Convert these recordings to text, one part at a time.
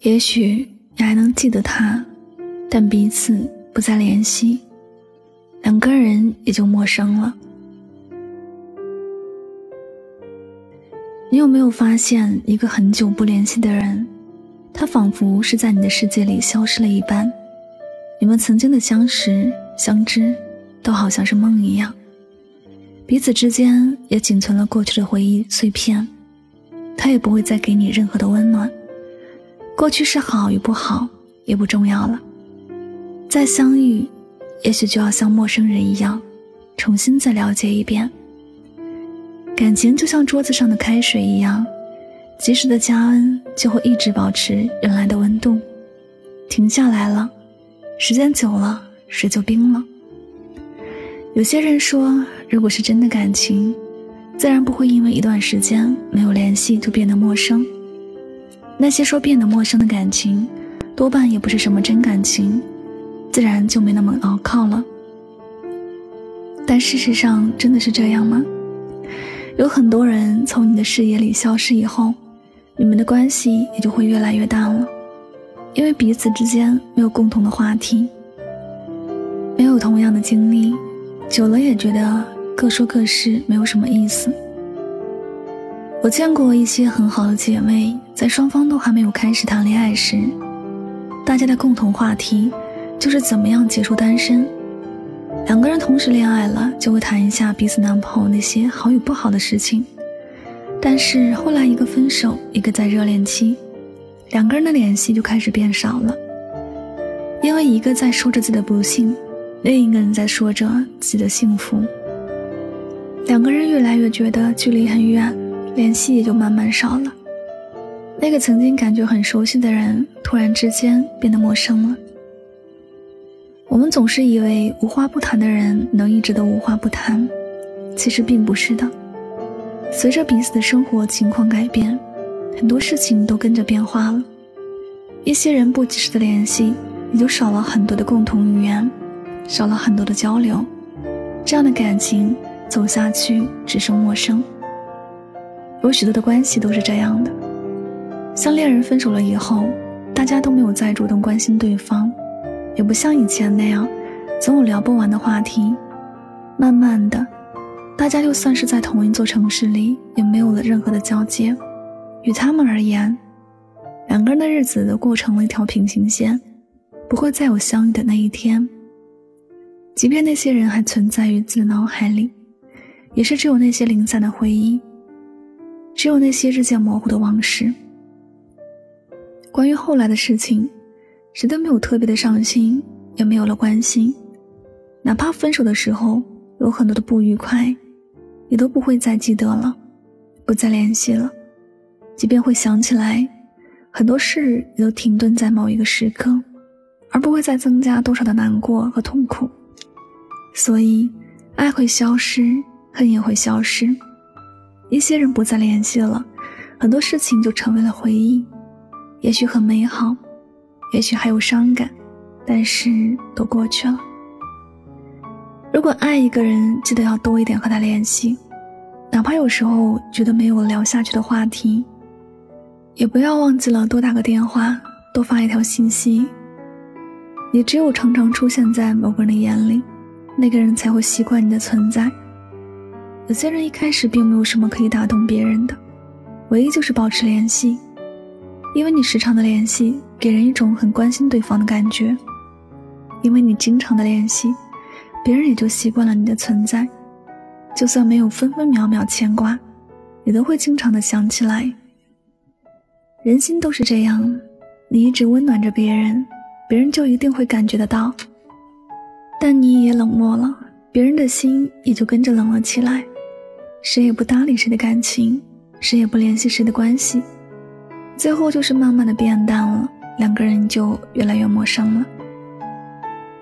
也许你还能记得他，但彼此不再联系，两个人也就陌生了。你有没有发现，一个很久不联系的人，他仿佛是在你的世界里消失了一般？你们曾经的相识、相知，都好像是梦一样，彼此之间也仅存了过去的回忆碎片，他也不会再给你任何的温暖。过去是好与不好也不重要了，再相遇，也许就要像陌生人一样，重新再了解一遍。感情就像桌子上的开水一样，及时的加温就会一直保持原来的温度，停下来了，时间久了水就冰了。有些人说，如果是真的感情，自然不会因为一段时间没有联系就变得陌生。那些说变得陌生的感情，多半也不是什么真感情，自然就没那么牢靠了。但事实上真的是这样吗？有很多人从你的视野里消失以后，你们的关系也就会越来越淡了，因为彼此之间没有共同的话题，没有同样的经历，久了也觉得各说各事，没有什么意思。我见过一些很好的姐妹，在双方都还没有开始谈恋爱时，大家的共同话题就是怎么样结束单身。两个人同时恋爱了，就会谈一下彼此男朋友那些好与不好的事情。但是后来一个分手，一个在热恋期，两个人的联系就开始变少了，因为一个在说着自己的不幸，另一个人在说着自己的幸福。两个人越来越觉得距离很远。联系也就慢慢少了。那个曾经感觉很熟悉的人，突然之间变得陌生了。我们总是以为无话不谈的人能一直都无话不谈，其实并不是的。随着彼此的生活情况改变，很多事情都跟着变化了。一些人不及时的联系，也就少了很多的共同语言，少了很多的交流。这样的感情走下去，只剩陌生。有许多的关系都是这样的，像恋人分手了以后，大家都没有再主动关心对方，也不像以前那样，总有聊不完的话题。慢慢的，大家就算是在同一座城市里，也没有了任何的交接。与他们而言，两个人的日子都过成了一条平行线，不会再有相遇的那一天。即便那些人还存在于自己脑海里，也是只有那些零散的回忆。只有那些日渐模糊的往事。关于后来的事情，谁都没有特别的伤心，也没有了关心。哪怕分手的时候有很多的不愉快，也都不会再记得了，不再联系了。即便会想起来，很多事也都停顿在某一个时刻，而不会再增加多少的难过和痛苦。所以，爱会消失，恨也会消失。一些人不再联系了，很多事情就成为了回忆，也许很美好，也许还有伤感，但是都过去了。如果爱一个人，记得要多一点和他联系，哪怕有时候觉得没有聊下去的话题，也不要忘记了多打个电话，多发一条信息。你只有常常出现在某个人的眼里，那个人才会习惯你的存在。有些人一开始并没有什么可以打动别人的，唯一就是保持联系，因为你时常的联系给人一种很关心对方的感觉，因为你经常的联系，别人也就习惯了你的存在，就算没有分分秒秒牵挂，也都会经常的想起来。人心都是这样，你一直温暖着别人，别人就一定会感觉得到，但你也冷漠了，别人的心也就跟着冷了起来。谁也不搭理谁的感情，谁也不联系谁的关系，最后就是慢慢的变淡了，两个人就越来越陌生了。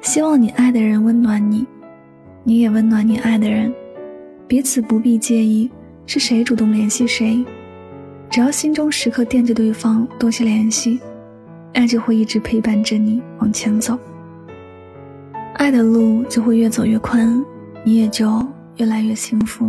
希望你爱的人温暖你，你也温暖你爱的人，彼此不必介意是谁主动联系谁，只要心中时刻惦记对方，多些联系，爱就会一直陪伴着你往前走，爱的路就会越走越宽，你也就越来越幸福。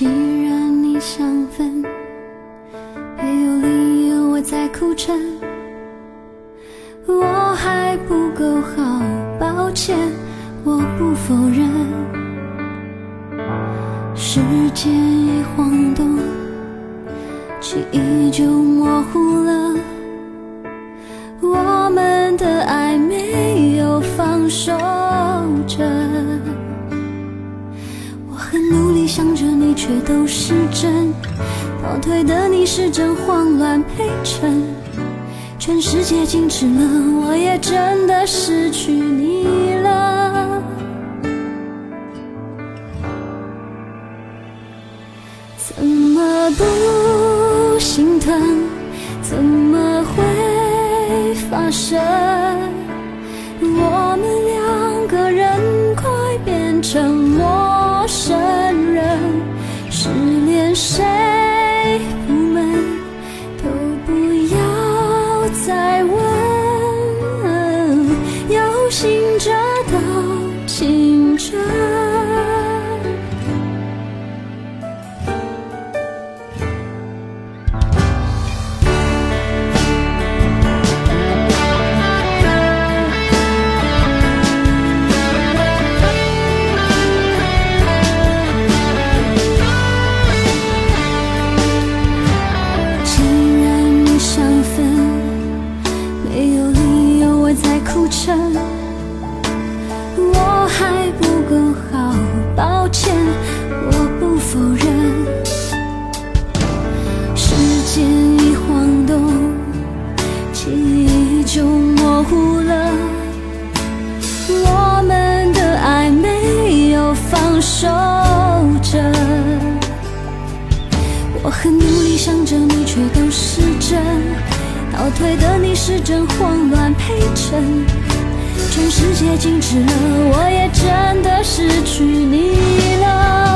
既然你想分，没有理由我再苦撑。我还不够好，抱歉，我不否认。时间一晃动，记忆就模糊了。我们的爱没有放手却都是真；倒退的你是真，慌乱陪衬。全世界静止了，我也真的失去你了。怎么不心疼？怎么会发生？守着。我很努力想着你，却都是真。倒退的你是真，慌乱陪衬。全世界静止了，我也真的失去你了。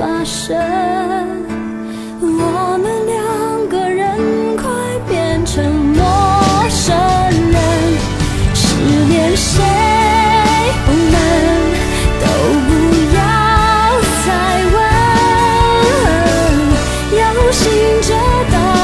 发生，我们两个人快变成陌生人，失恋谁不能都不要再问，有心者等。